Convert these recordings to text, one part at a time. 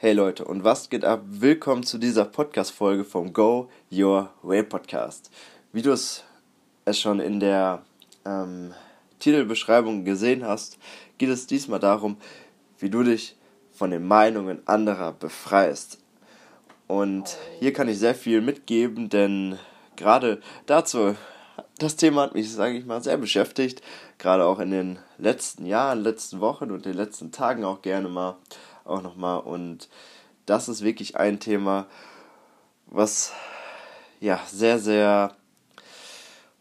Hey Leute, und was geht ab? Willkommen zu dieser Podcast-Folge vom Go Your Way Podcast. Wie du es schon in der ähm, Titelbeschreibung gesehen hast, geht es diesmal darum, wie du dich von den Meinungen anderer befreist. Und hier kann ich sehr viel mitgeben, denn gerade dazu, das Thema hat mich, sage ich mal, sehr beschäftigt. Gerade auch in den letzten Jahren, letzten Wochen und den letzten Tagen auch gerne mal, auch nochmal. Und das ist wirklich ein Thema, was ja sehr, sehr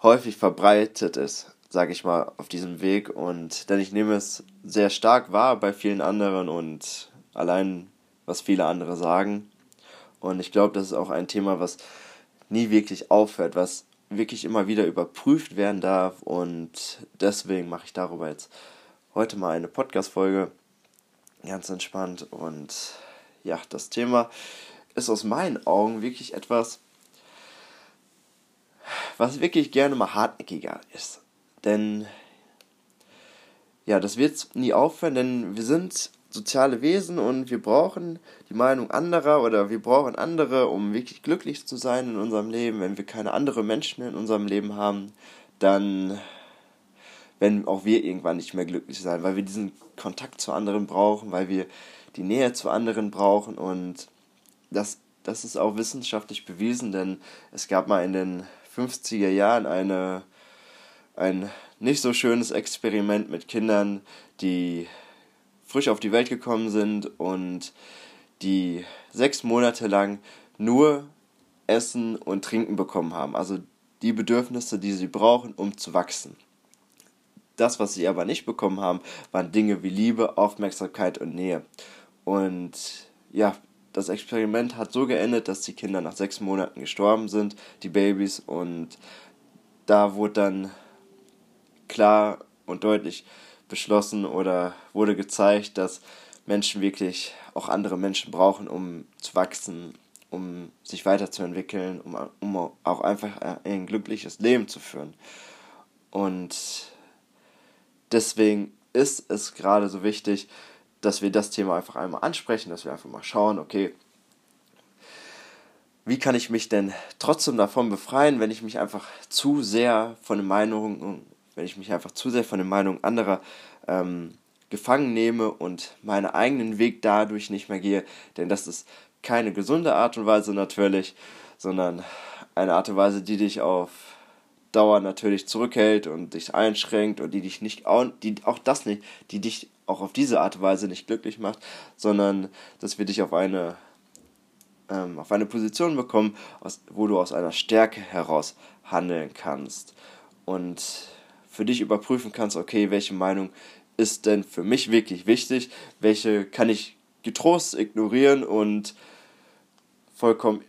häufig verbreitet ist, sage ich mal, auf diesem Weg. Und denn ich nehme es sehr stark wahr bei vielen anderen und allein, was viele andere sagen. Und ich glaube, das ist auch ein Thema, was nie wirklich aufhört, was wirklich immer wieder überprüft werden darf. Und deswegen mache ich darüber jetzt heute mal eine Podcast-Folge. Ganz entspannt. Und ja, das Thema ist aus meinen Augen wirklich etwas, was wirklich gerne mal hartnäckiger ist. Denn ja, das wird nie aufhören, denn wir sind soziale Wesen und wir brauchen die Meinung anderer oder wir brauchen andere, um wirklich glücklich zu sein in unserem Leben. Wenn wir keine anderen Menschen in unserem Leben haben, dann werden auch wir irgendwann nicht mehr glücklich sein, weil wir diesen Kontakt zu anderen brauchen, weil wir die Nähe zu anderen brauchen und das, das ist auch wissenschaftlich bewiesen, denn es gab mal in den 50er Jahren eine, ein nicht so schönes Experiment mit Kindern, die frisch auf die Welt gekommen sind und die sechs Monate lang nur Essen und Trinken bekommen haben. Also die Bedürfnisse, die sie brauchen, um zu wachsen. Das, was sie aber nicht bekommen haben, waren Dinge wie Liebe, Aufmerksamkeit und Nähe. Und ja, das Experiment hat so geendet, dass die Kinder nach sechs Monaten gestorben sind, die Babys, und da wurde dann klar und deutlich beschlossen oder wurde gezeigt, dass Menschen wirklich auch andere Menschen brauchen, um zu wachsen, um sich weiterzuentwickeln, um, um auch einfach ein glückliches Leben zu führen. Und deswegen ist es gerade so wichtig, dass wir das Thema einfach einmal ansprechen, dass wir einfach mal schauen, okay, wie kann ich mich denn trotzdem davon befreien, wenn ich mich einfach zu sehr von den Meinungen wenn ich mich einfach zu sehr von den Meinungen anderer ähm, gefangen nehme und meinen eigenen Weg dadurch nicht mehr gehe. Denn das ist keine gesunde Art und Weise natürlich, sondern eine Art und Weise, die dich auf Dauer natürlich zurückhält und dich einschränkt und die dich nicht auch, die auch das nicht, die dich auch auf diese Art und Weise nicht glücklich macht, sondern dass wir dich auf eine ähm, auf eine Position bekommen, aus, wo du aus einer Stärke heraus handeln kannst. Und für dich überprüfen kannst, okay, welche Meinung ist denn für mich wirklich wichtig, welche kann ich getrost ignorieren und vollkommen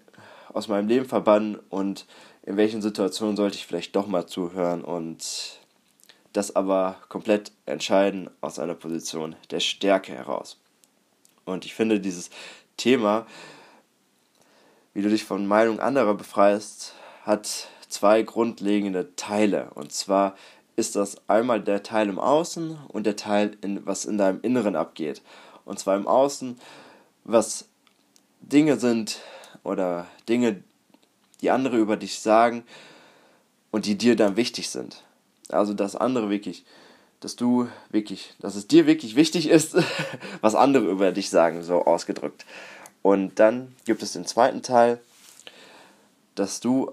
aus meinem Leben verbannen und in welchen Situationen sollte ich vielleicht doch mal zuhören und das aber komplett entscheiden aus einer Position der Stärke heraus. Und ich finde dieses Thema, wie du dich von Meinung anderer befreist, hat zwei grundlegende Teile. Und zwar ist das einmal der Teil im Außen und der Teil, in, was in deinem Inneren abgeht. Und zwar im Außen, was Dinge sind oder Dinge, die andere über dich sagen und die dir dann wichtig sind. Also, dass andere wirklich, dass du wirklich, dass es dir wirklich wichtig ist, was andere über dich sagen, so ausgedrückt. Und dann gibt es den zweiten Teil, dass du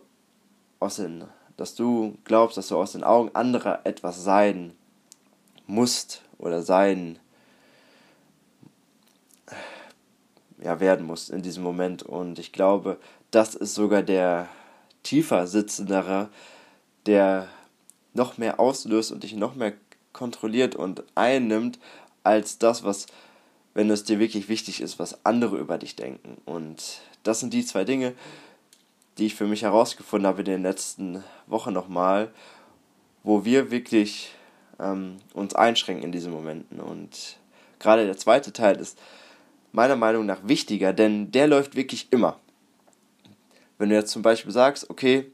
aus den dass du glaubst, dass du aus den Augen anderer etwas sein musst oder sein ja, werden musst in diesem Moment. Und ich glaube, das ist sogar der tiefer sitzendere, der noch mehr auslöst und dich noch mehr kontrolliert und einnimmt, als das, was, wenn es dir wirklich wichtig ist, was andere über dich denken. Und das sind die zwei Dinge, die ich für mich herausgefunden habe in den letzten Wochen nochmal, wo wir wirklich ähm, uns einschränken in diesen Momenten. Und gerade der zweite Teil ist meiner Meinung nach wichtiger, denn der läuft wirklich immer. Wenn du jetzt zum Beispiel sagst, okay,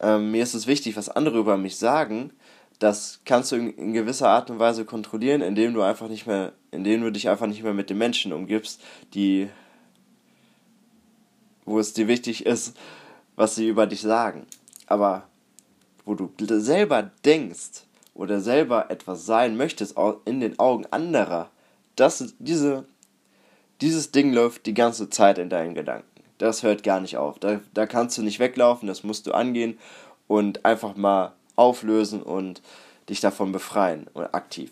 ähm, mir ist es wichtig, was andere über mich sagen, das kannst du in, in, gewisser Art und Weise kontrollieren, indem du einfach nicht mehr, indem du dich einfach nicht mehr mit den Menschen umgibst, die wo es dir wichtig ist, was sie über dich sagen. Aber wo du selber denkst oder selber etwas sein möchtest in den Augen anderer, das, diese, dieses Ding läuft die ganze Zeit in deinen Gedanken. Das hört gar nicht auf. Da, da kannst du nicht weglaufen, das musst du angehen und einfach mal auflösen und dich davon befreien und aktiv.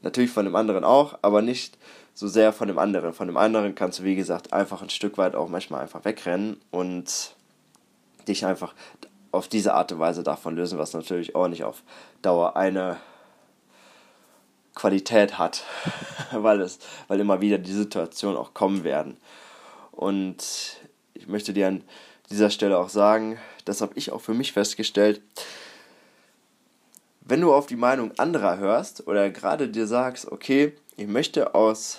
Natürlich von dem anderen auch, aber nicht so sehr von dem anderen. Von dem anderen kannst du, wie gesagt, einfach ein Stück weit auch manchmal einfach wegrennen und dich einfach auf diese Art und Weise davon lösen, was natürlich auch nicht auf Dauer eine Qualität hat, weil es, weil immer wieder die Situationen auch kommen werden. Und ich möchte dir an dieser Stelle auch sagen, das habe ich auch für mich festgestellt, wenn du auf die Meinung anderer hörst oder gerade dir sagst, okay, ich möchte aus,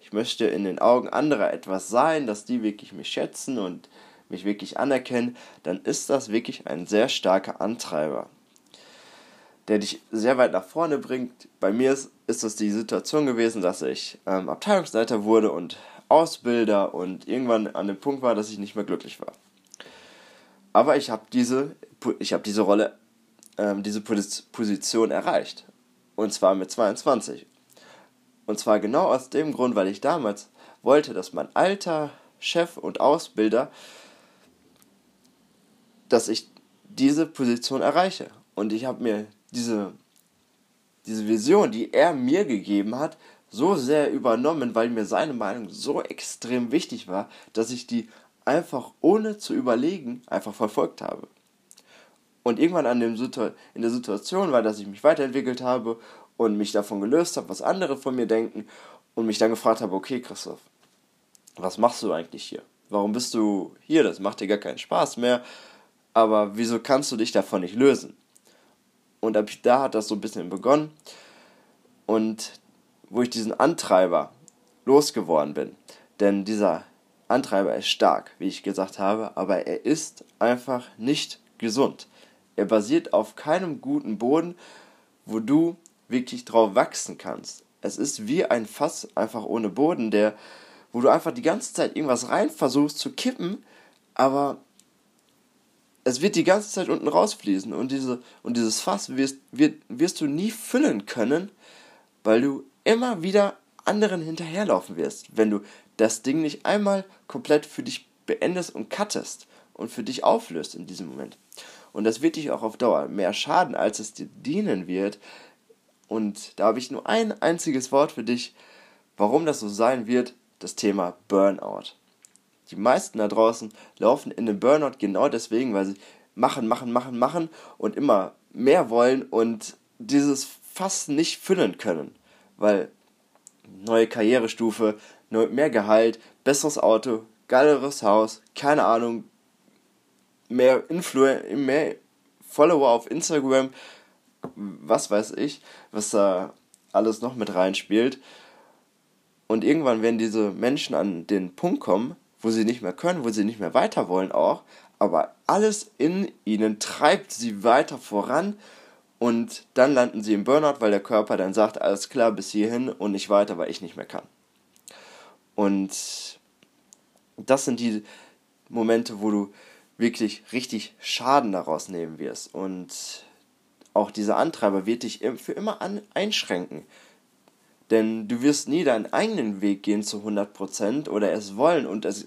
ich möchte in den Augen anderer etwas sein, dass die wirklich mich schätzen und mich wirklich anerkennen, dann ist das wirklich ein sehr starker Antreiber, der dich sehr weit nach vorne bringt. Bei mir ist, ist es die Situation gewesen, dass ich ähm, Abteilungsleiter wurde und Ausbilder und irgendwann an dem Punkt war, dass ich nicht mehr glücklich war. Aber ich habe diese, hab diese Rolle ähm, diese Position erreicht. Und zwar mit 22. Und zwar genau aus dem Grund, weil ich damals wollte, dass mein alter Chef und Ausbilder, dass ich diese Position erreiche. Und ich habe mir diese, diese Vision, die er mir gegeben hat, so sehr übernommen, weil mir seine Meinung so extrem wichtig war, dass ich die einfach ohne zu überlegen einfach verfolgt habe. Und irgendwann an dem in der Situation war, dass ich mich weiterentwickelt habe und mich davon gelöst habe, was andere von mir denken und mich dann gefragt habe, okay Christoph, was machst du eigentlich hier? Warum bist du hier? Das macht dir gar keinen Spaß mehr. Aber wieso kannst du dich davon nicht lösen? Und ab da hat das so ein bisschen begonnen. Und wo ich diesen Antreiber losgeworden bin. Denn dieser Antreiber ist stark, wie ich gesagt habe, aber er ist einfach nicht gesund. Er basiert auf keinem guten Boden, wo du wirklich drauf wachsen kannst. Es ist wie ein Fass einfach ohne Boden, der, wo du einfach die ganze Zeit irgendwas rein versuchst zu kippen, aber es wird die ganze Zeit unten rausfließen und, diese, und dieses Fass wirst, wird, wirst du nie füllen können, weil du immer wieder anderen hinterherlaufen wirst, wenn du das Ding nicht einmal komplett für dich beendest und cuttest und für dich auflöst in diesem Moment. Und das wird dich auch auf Dauer mehr schaden, als es dir dienen wird. Und da habe ich nur ein einziges Wort für dich, warum das so sein wird, das Thema Burnout. Die meisten da draußen laufen in den Burnout genau deswegen, weil sie machen, machen, machen, machen und immer mehr wollen und dieses fast nicht füllen können. Weil neue Karrierestufe, mehr Gehalt, besseres Auto, geileres Haus, keine Ahnung, mehr Influencer, mehr Follower auf Instagram, was weiß ich, was da alles noch mit reinspielt. Und irgendwann werden diese Menschen an den Punkt kommen, wo sie nicht mehr können, wo sie nicht mehr weiter wollen auch, aber alles in ihnen treibt sie weiter voran und dann landen sie im Burnout, weil der Körper dann sagt, alles klar, bis hierhin und nicht weiter, weil ich nicht mehr kann. Und das sind die Momente, wo du wirklich richtig Schaden daraus nehmen wirst. Und auch dieser Antreiber wird dich für immer einschränken. Denn du wirst nie deinen eigenen Weg gehen zu 100% oder es wollen und es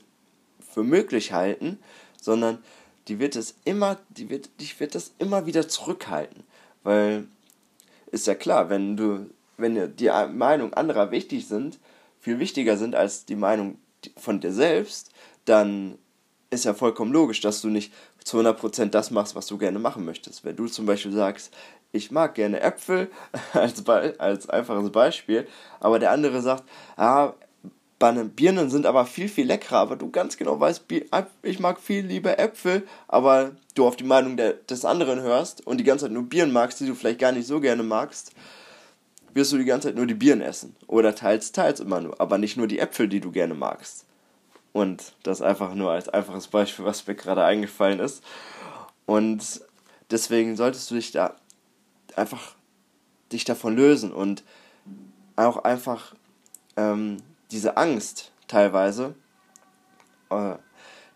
für möglich halten, sondern die wird es immer, die wird, dich wird das immer wieder zurückhalten. Weil ist ja klar, wenn du, wenn die Meinung anderer wichtig sind, viel wichtiger sind als die Meinung von dir selbst, dann ist ja vollkommen logisch, dass du nicht zu 100% das machst, was du gerne machen möchtest. Wenn du zum Beispiel sagst, ich mag gerne Äpfel, als, als einfaches Beispiel, aber der andere sagt, ah, Birnen sind aber viel, viel leckerer, aber du ganz genau weißt, ich mag viel lieber Äpfel, aber du auf die Meinung der, des anderen hörst und die ganze Zeit nur Birnen magst, die du vielleicht gar nicht so gerne magst, wirst du die ganze Zeit nur die Birnen essen. Oder teils, teils immer nur, aber nicht nur die Äpfel, die du gerne magst. Und das einfach nur als einfaches Beispiel, was mir gerade eingefallen ist. Und deswegen solltest du dich da einfach dich davon lösen und auch einfach ähm, diese Angst teilweise, äh,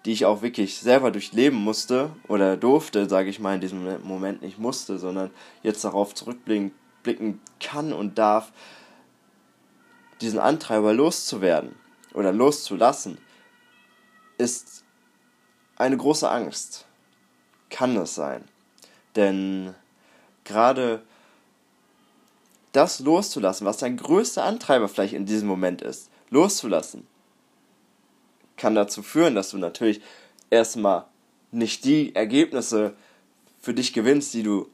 die ich auch wirklich selber durchleben musste oder durfte, sage ich mal in diesem Moment nicht musste, sondern jetzt darauf zurückblicken kann und darf, diesen Antreiber loszuwerden oder loszulassen, ist eine große Angst. Kann es sein. Denn gerade das loszulassen, was dein größter Antreiber vielleicht in diesem Moment ist, loszulassen, kann dazu führen, dass du natürlich erstmal nicht die Ergebnisse für dich gewinnst, die du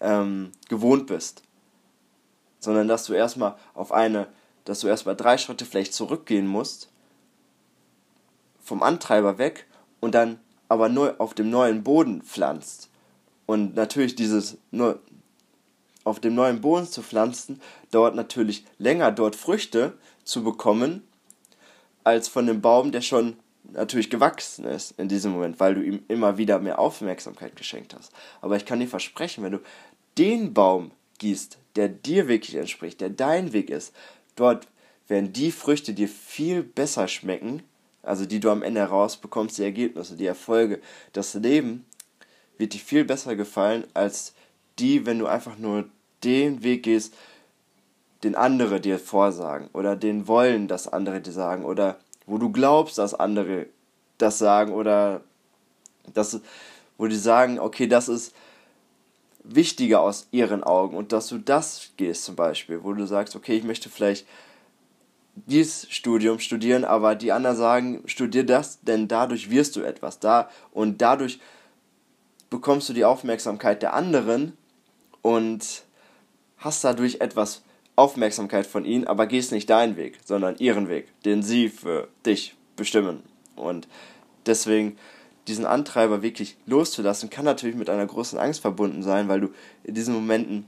ähm, gewohnt bist, sondern dass du erstmal auf eine, dass du erstmal drei Schritte vielleicht zurückgehen musst, vom Antreiber weg und dann aber nur auf dem neuen Boden pflanzt. Und natürlich dieses nur auf dem neuen Boden zu pflanzen, dauert natürlich länger, dort Früchte zu bekommen, als von dem Baum, der schon natürlich gewachsen ist in diesem Moment, weil du ihm immer wieder mehr Aufmerksamkeit geschenkt hast. Aber ich kann dir versprechen, wenn du den Baum gießt, der dir wirklich entspricht, der dein Weg ist, dort werden die Früchte dir viel besser schmecken, also die du am Ende herausbekommst, die Ergebnisse, die Erfolge, das Leben wird dir viel besser gefallen, als die, wenn du einfach nur den Weg gehst, den andere dir vorsagen oder den wollen, dass andere dir sagen oder wo du glaubst, dass andere das sagen oder das, wo die sagen, okay, das ist wichtiger aus ihren Augen und dass du das gehst zum Beispiel, wo du sagst, okay, ich möchte vielleicht dieses Studium studieren, aber die anderen sagen, studier das, denn dadurch wirst du etwas da und dadurch bekommst du die Aufmerksamkeit der anderen und hast dadurch etwas Aufmerksamkeit von ihnen, aber gehst nicht deinen Weg, sondern ihren Weg, den sie für dich bestimmen. Und deswegen diesen Antreiber wirklich loszulassen, kann natürlich mit einer großen Angst verbunden sein, weil du in diesen Momenten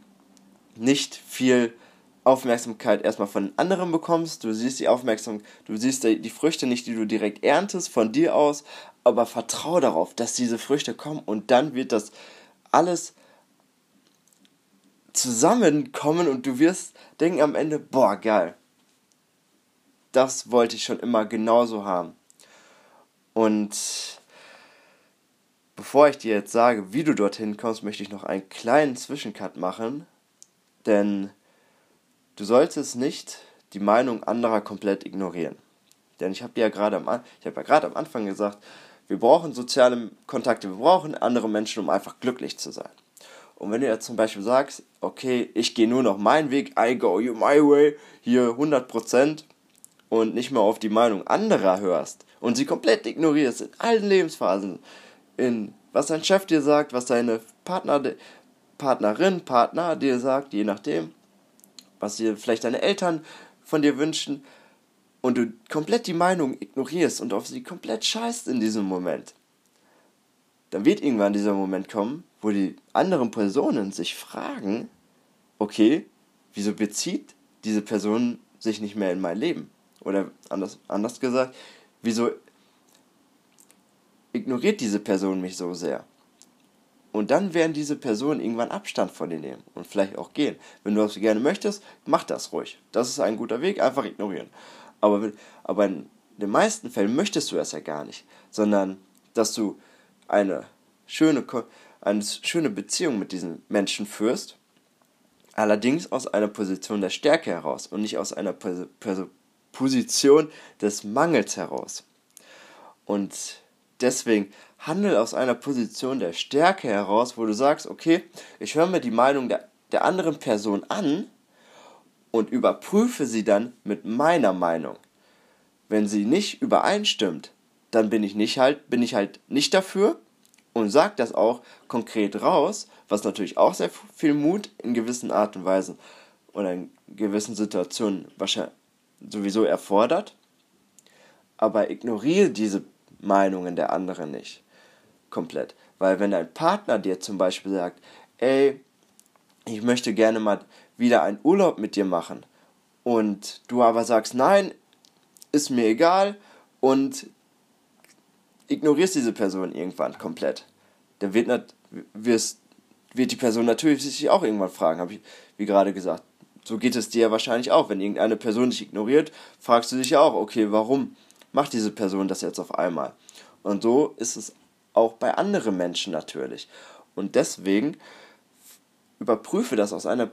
nicht viel Aufmerksamkeit erstmal von anderen bekommst, du siehst die Aufmerksamkeit, du siehst die Früchte nicht, die du direkt erntest von dir aus, aber vertraue darauf, dass diese Früchte kommen und dann wird das alles zusammenkommen und du wirst denken am Ende, boah, geil. Das wollte ich schon immer genauso haben. Und bevor ich dir jetzt sage, wie du dorthin kommst, möchte ich noch einen kleinen Zwischencut machen, denn Du solltest nicht die Meinung anderer komplett ignorieren. Denn ich habe ja gerade am, hab ja gerade am Anfang gesagt, wir brauchen soziale Kontakte, wir brauchen andere Menschen, um einfach glücklich zu sein. Und wenn du jetzt zum Beispiel sagst, okay, ich gehe nur noch meinen Weg, I go you my way, hier 100% und nicht mehr auf die Meinung anderer hörst und sie komplett ignorierst in allen Lebensphasen, in was dein Chef dir sagt, was deine Partner, Partnerin, Partner dir sagt, je nachdem, was dir vielleicht deine Eltern von dir wünschen und du komplett die Meinung ignorierst und auf sie komplett scheißt in diesem Moment, dann wird irgendwann dieser Moment kommen, wo die anderen Personen sich fragen, okay, wieso bezieht diese Person sich nicht mehr in mein Leben? Oder anders, anders gesagt, wieso ignoriert diese Person mich so sehr? Und dann werden diese Personen irgendwann Abstand von dir nehmen und vielleicht auch gehen. Wenn du das gerne möchtest, mach das ruhig. Das ist ein guter Weg, einfach ignorieren. Aber, aber in den meisten Fällen möchtest du das ja gar nicht, sondern dass du eine schöne, eine schöne Beziehung mit diesen Menschen führst, allerdings aus einer Position der Stärke heraus und nicht aus einer Position des Mangels heraus. Und deswegen handel aus einer Position der Stärke heraus, wo du sagst, okay, ich höre mir die Meinung der, der anderen Person an und überprüfe sie dann mit meiner Meinung. Wenn sie nicht übereinstimmt, dann bin ich nicht halt, bin ich halt nicht dafür und sag das auch konkret raus, was natürlich auch sehr viel Mut in gewissen Art und Weisen oder in gewissen Situationen wahrscheinlich sowieso erfordert. Aber ignoriere diese Meinungen der anderen nicht komplett. Weil wenn dein Partner dir zum Beispiel sagt, ey, ich möchte gerne mal wieder einen Urlaub mit dir machen und du aber sagst, nein, ist mir egal und ignorierst diese Person irgendwann komplett, dann wird, wirst, wird die Person natürlich sich auch irgendwann fragen, habe ich wie gerade gesagt. So geht es dir ja wahrscheinlich auch. Wenn irgendeine Person dich ignoriert, fragst du dich ja auch, okay, warum macht diese Person das jetzt auf einmal? Und so ist es auch bei anderen Menschen natürlich. Und deswegen überprüfe das aus einer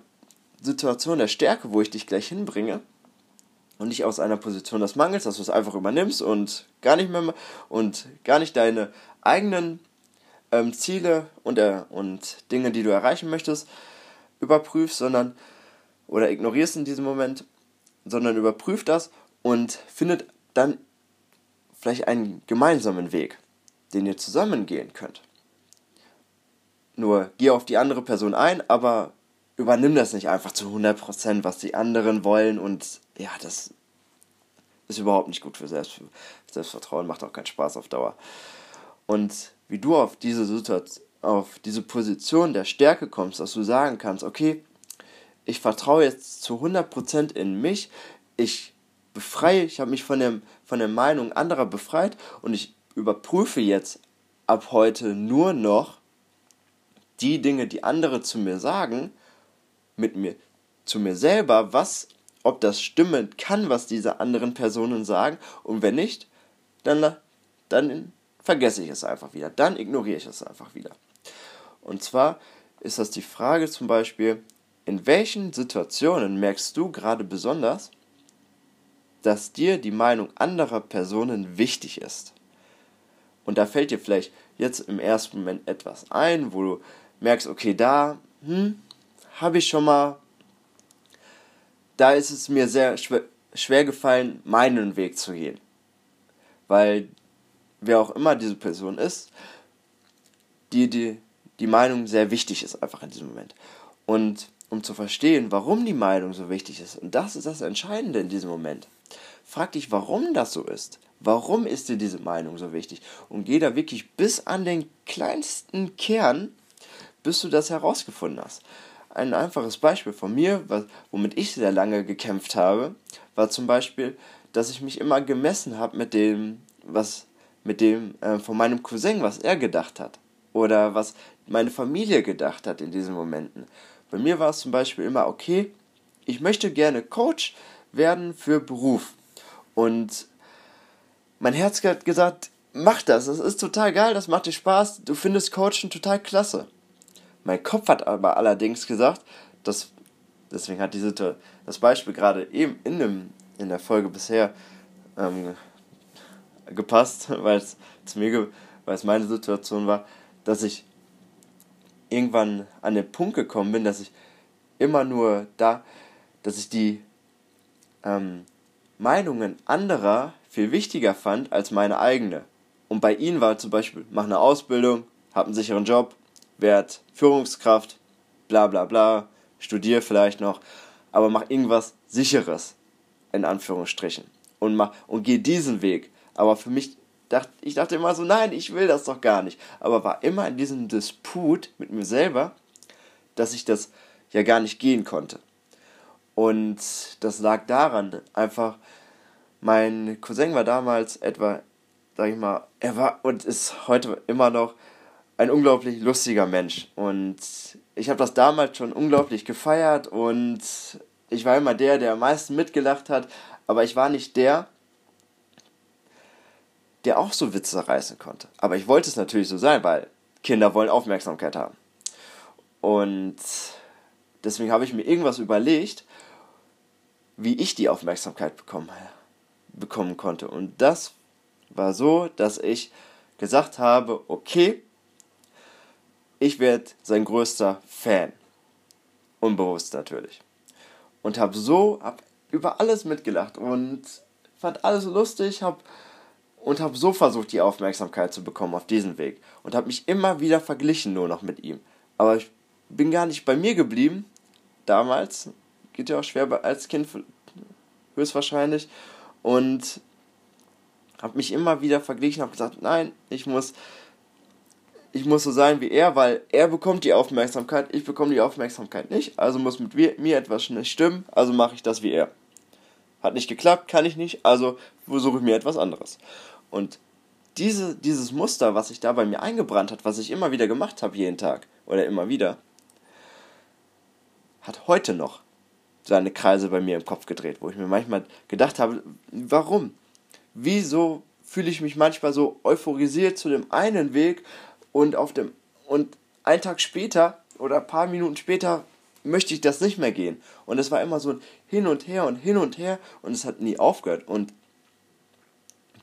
Situation der Stärke, wo ich dich gleich hinbringe, und nicht aus einer Position des Mangels, dass du es einfach übernimmst und gar nicht mehr und gar nicht deine eigenen ähm, Ziele und, äh, und Dinge, die du erreichen möchtest, überprüfst, sondern oder ignorierst in diesem Moment, sondern überprüft das und findet dann vielleicht einen gemeinsamen Weg, den ihr zusammen gehen könnt. Nur geh auf die andere Person ein, aber übernimm das nicht einfach zu 100%, was die anderen wollen und ja, das ist überhaupt nicht gut für Selbst Selbstvertrauen, macht auch keinen Spaß auf Dauer. Und wie du auf diese Situation, auf diese Position der Stärke kommst, dass du sagen kannst, okay, ich vertraue jetzt zu 100% in mich, ich befreie, ich habe mich von, dem, von der Meinung anderer befreit und ich überprüfe jetzt ab heute nur noch die Dinge, die andere zu mir sagen, mit mir, zu mir selber, was, ob das stimmen kann, was diese anderen Personen sagen und wenn nicht, dann, dann vergesse ich es einfach wieder, dann ignoriere ich es einfach wieder. Und zwar ist das die Frage zum Beispiel, in welchen Situationen merkst du gerade besonders, dass dir die Meinung anderer Personen wichtig ist? Und da fällt dir vielleicht jetzt im ersten Moment etwas ein, wo du merkst, okay, da hm, habe ich schon mal, da ist es mir sehr schwer, schwer gefallen, meinen Weg zu gehen. Weil wer auch immer diese Person ist, die, die, die Meinung sehr wichtig ist einfach in diesem Moment. Und um zu verstehen, warum die Meinung so wichtig ist, und das ist das Entscheidende in diesem Moment, frag dich, warum das so ist. Warum ist dir diese Meinung so wichtig? Und geh da wirklich bis an den kleinsten Kern, bis du das herausgefunden hast. Ein einfaches Beispiel von mir, was, womit ich sehr lange gekämpft habe, war zum Beispiel, dass ich mich immer gemessen habe mit dem, was mit dem äh, von meinem Cousin, was er gedacht hat oder was meine Familie gedacht hat in diesen Momenten. Bei mir war es zum Beispiel immer, okay, ich möchte gerne Coach werden für Beruf. Und mein Herz hat gesagt, mach das, das ist total geil, das macht dir Spaß, du findest Coachen total klasse. Mein Kopf hat aber allerdings gesagt, dass, deswegen hat diese, das Beispiel gerade eben in, dem, in der Folge bisher ähm, gepasst, weil es zu mir, weil es meine Situation war, dass ich irgendwann an den Punkt gekommen bin, dass ich immer nur da, dass ich die ähm, Meinungen anderer viel wichtiger fand als meine eigene. Und bei ihnen war zum Beispiel, mach eine Ausbildung, hab einen sicheren Job, werd Führungskraft, bla bla bla, studier vielleicht noch, aber mach irgendwas sicheres, in Anführungsstrichen. Und mach, und geh diesen Weg. Aber für mich dachte ich dachte immer so, nein, ich will das doch gar nicht. Aber war immer in diesem Disput mit mir selber, dass ich das ja gar nicht gehen konnte. Und das lag daran, einfach, mein Cousin war damals etwa, sag ich mal, er war und ist heute immer noch ein unglaublich lustiger Mensch. Und ich habe das damals schon unglaublich gefeiert und ich war immer der, der am meisten mitgelacht hat, aber ich war nicht der, der auch so Witze reißen konnte. Aber ich wollte es natürlich so sein, weil Kinder wollen Aufmerksamkeit haben. Und deswegen habe ich mir irgendwas überlegt, wie ich die Aufmerksamkeit bekommen, bekommen konnte. Und das war so, dass ich gesagt habe, okay, ich werde sein größter Fan. Unbewusst natürlich. Und habe so, hab über alles mitgelacht und fand alles lustig, habe und habe so versucht, die Aufmerksamkeit zu bekommen auf diesen Weg und habe mich immer wieder verglichen nur noch mit ihm. Aber ich bin gar nicht bei mir geblieben. Damals geht ja auch schwer als Kind höchstwahrscheinlich und habe mich immer wieder verglichen, habe gesagt, nein, ich muss ich muss so sein wie er, weil er bekommt die Aufmerksamkeit, ich bekomme die Aufmerksamkeit nicht, also muss mit mir etwas nicht stimmen, also mache ich das wie er. Hat nicht geklappt, kann ich nicht, also versuche ich mir etwas anderes. Und diese, dieses Muster, was sich da bei mir eingebrannt hat, was ich immer wieder gemacht habe, jeden Tag oder immer wieder, hat heute noch seine Kreise bei mir im Kopf gedreht, wo ich mir manchmal gedacht habe, warum? Wieso fühle ich mich manchmal so euphorisiert zu dem einen Weg und auf dem und einen Tag später oder ein paar Minuten später möchte ich das nicht mehr gehen. Und es war immer so ein Hin und Her und Hin und Her und es hat nie aufgehört. Und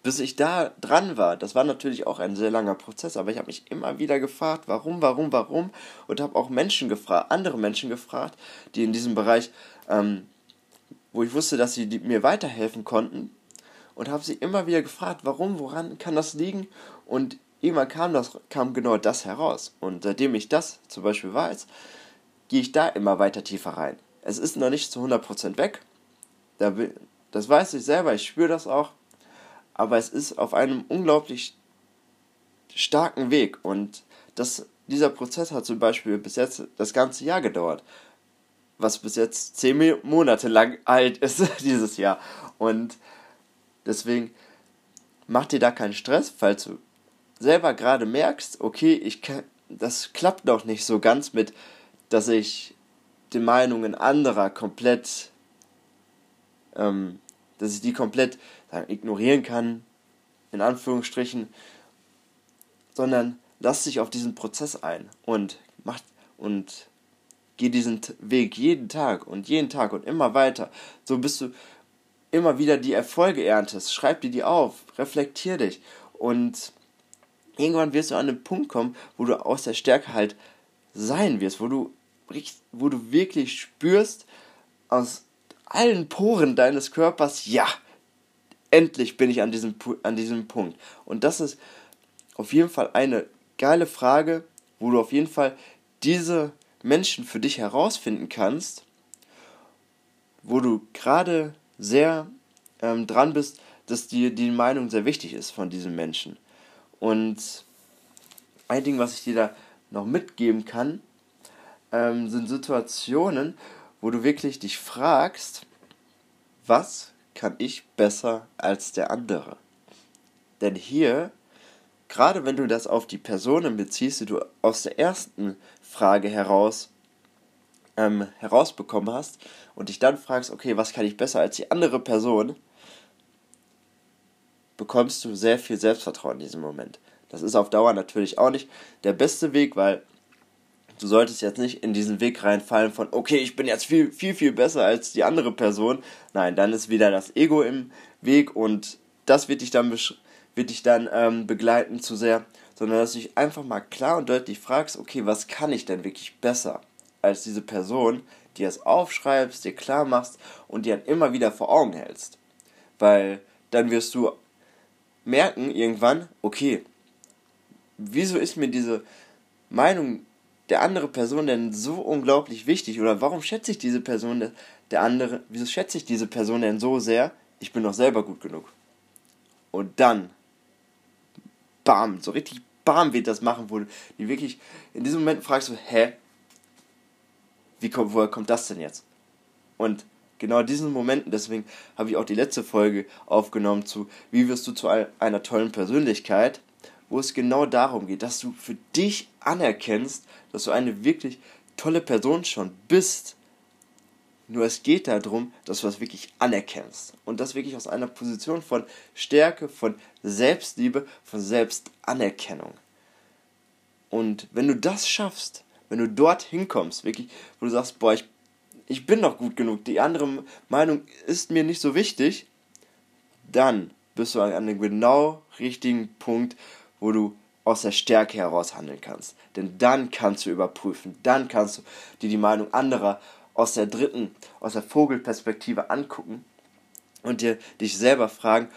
bis ich da dran war, das war natürlich auch ein sehr langer Prozess, aber ich habe mich immer wieder gefragt, warum, warum, warum und habe auch Menschen gefragt, andere Menschen gefragt, die in diesem Bereich, ähm, wo ich wusste, dass sie mir weiterhelfen konnten und habe sie immer wieder gefragt, warum, woran kann das liegen und irgendwann kam, das, kam genau das heraus. Und seitdem ich das zum Beispiel weiß, gehe ich da immer weiter tiefer rein. Es ist noch nicht zu 100% weg, das weiß ich selber, ich spüre das auch, aber es ist auf einem unglaublich starken Weg. Und das, dieser Prozess hat zum Beispiel bis jetzt das ganze Jahr gedauert, was bis jetzt zehn Monate lang alt ist dieses Jahr. Und deswegen mach dir da keinen Stress, falls du selber gerade merkst, okay, ich kann, das klappt noch nicht so ganz mit, dass ich die Meinungen anderer komplett, ähm, dass ich die komplett sagen, ignorieren kann, in Anführungsstrichen, sondern lass dich auf diesen Prozess ein und mach und geh diesen Weg jeden Tag und jeden Tag und immer weiter. So bist du immer wieder die Erfolge erntest. Schreib dir die auf, reflektier dich und irgendwann wirst du an den Punkt kommen, wo du aus der Stärke halt sein wirst, wo du, wo du wirklich spürst aus allen Poren deines Körpers, ja, endlich bin ich an diesem, an diesem Punkt. Und das ist auf jeden Fall eine geile Frage, wo du auf jeden Fall diese Menschen für dich herausfinden kannst, wo du gerade sehr ähm, dran bist, dass dir die Meinung sehr wichtig ist von diesen Menschen. Und ein Ding, was ich dir da noch mitgeben kann, ähm, sind Situationen, wo du wirklich dich fragst, was kann ich besser als der andere? Denn hier, gerade wenn du das auf die Personen beziehst, die du aus der ersten Frage heraus ähm, herausbekommen hast und dich dann fragst, okay, was kann ich besser als die andere Person, bekommst du sehr viel Selbstvertrauen in diesem Moment. Das ist auf Dauer natürlich auch nicht der beste Weg, weil du solltest jetzt nicht in diesen Weg reinfallen von, okay, ich bin jetzt viel, viel, viel besser als die andere Person. Nein, dann ist wieder das Ego im Weg und das wird dich dann, wird dich dann ähm, begleiten zu sehr, sondern dass du dich einfach mal klar und deutlich fragst, okay, was kann ich denn wirklich besser als diese Person, die es aufschreibst, dir klar machst und dir dann immer wieder vor Augen hältst. Weil dann wirst du merken irgendwann, okay, wieso ist mir diese Meinung der andere Person denn so unglaublich wichtig? Oder warum schätze ich diese Person, der andere, wieso schätze ich diese Person denn so sehr? Ich bin doch selber gut genug. Und dann, bam, so richtig bam wird das machen, wo du die wirklich in diesem Moment fragst hä? Wie kommt, woher kommt das denn jetzt? Und genau diesen Momenten, deswegen habe ich auch die letzte Folge aufgenommen zu, wie wirst du zu einer tollen Persönlichkeit, wo es genau darum geht, dass du für dich anerkennst, dass du eine wirklich tolle Person schon bist. Nur es geht darum, dass du das wirklich anerkennst. Und das wirklich aus einer Position von Stärke, von Selbstliebe, von Selbstanerkennung. Und wenn du das schaffst, wenn du dort hinkommst, wirklich, wo du sagst, boah, ich ich bin doch gut genug, die andere Meinung ist mir nicht so wichtig, dann bist du an einem genau richtigen Punkt, wo du aus der Stärke heraus handeln kannst. Denn dann kannst du überprüfen, dann kannst du dir die Meinung anderer aus der dritten, aus der Vogelperspektive angucken und dir dich selber fragen,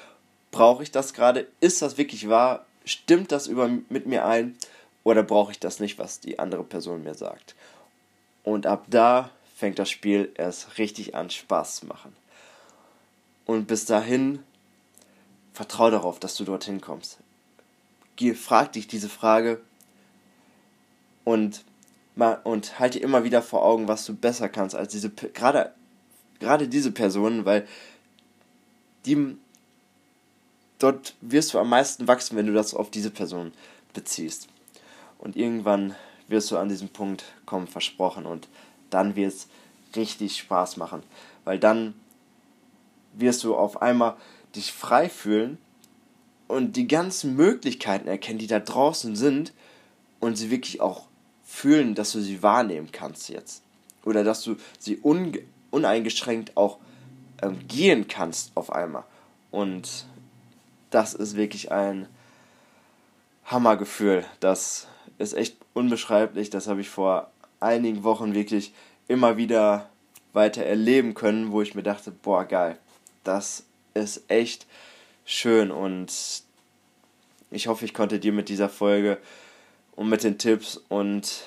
brauche ich das gerade? Ist das wirklich wahr? Stimmt das über, mit mir ein? Oder brauche ich das nicht, was die andere Person mir sagt? Und ab da fängt das Spiel erst richtig an Spaß zu machen. Und bis dahin vertrau darauf, dass du dorthin kommst. frag dich diese Frage und, und halte dir immer wieder vor Augen, was du besser kannst als diese, gerade, gerade diese Personen, weil die, dort wirst du am meisten wachsen, wenn du das auf diese Person beziehst. Und irgendwann wirst du an diesem Punkt kommen, versprochen. Und dann wird es richtig Spaß machen. Weil dann wirst du auf einmal dich frei fühlen und die ganzen Möglichkeiten erkennen, die da draußen sind und sie wirklich auch fühlen, dass du sie wahrnehmen kannst jetzt. Oder dass du sie uneingeschränkt auch ähm, gehen kannst auf einmal. Und das ist wirklich ein Hammergefühl. Das ist echt unbeschreiblich. Das habe ich vor einigen Wochen wirklich immer wieder weiter erleben können, wo ich mir dachte, boah, geil, das ist echt schön. Und ich hoffe, ich konnte dir mit dieser Folge und mit den Tipps und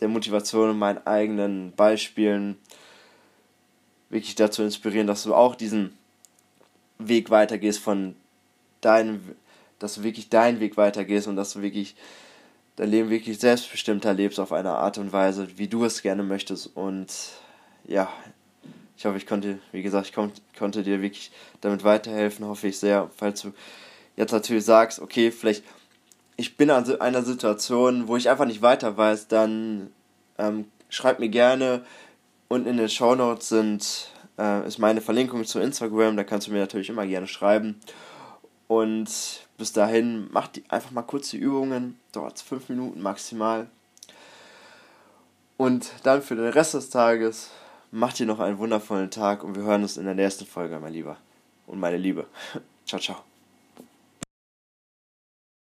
der Motivation und meinen eigenen Beispielen wirklich dazu inspirieren, dass du auch diesen Weg weitergehst von deinem, dass du wirklich deinen Weg weitergehst und dass du wirklich dein Leben wirklich selbstbestimmter lebst auf eine Art und Weise, wie du es gerne möchtest. Und ja, ich hoffe, ich konnte, wie gesagt, ich kon konnte dir wirklich damit weiterhelfen, hoffe ich sehr. Falls du jetzt natürlich sagst, okay, vielleicht ich bin an einer Situation, wo ich einfach nicht weiter weiß, dann ähm, schreib mir gerne. Unten in den Show Notes sind, äh, ist meine Verlinkung zu Instagram, da kannst du mir natürlich immer gerne schreiben. Und bis dahin, mach die, einfach mal kurz die Übungen, dauert fünf Minuten maximal. Und dann für den Rest des Tages, mach dir noch einen wundervollen Tag und wir hören uns in der nächsten Folge, mein Lieber und meine Liebe. Ciao, ciao.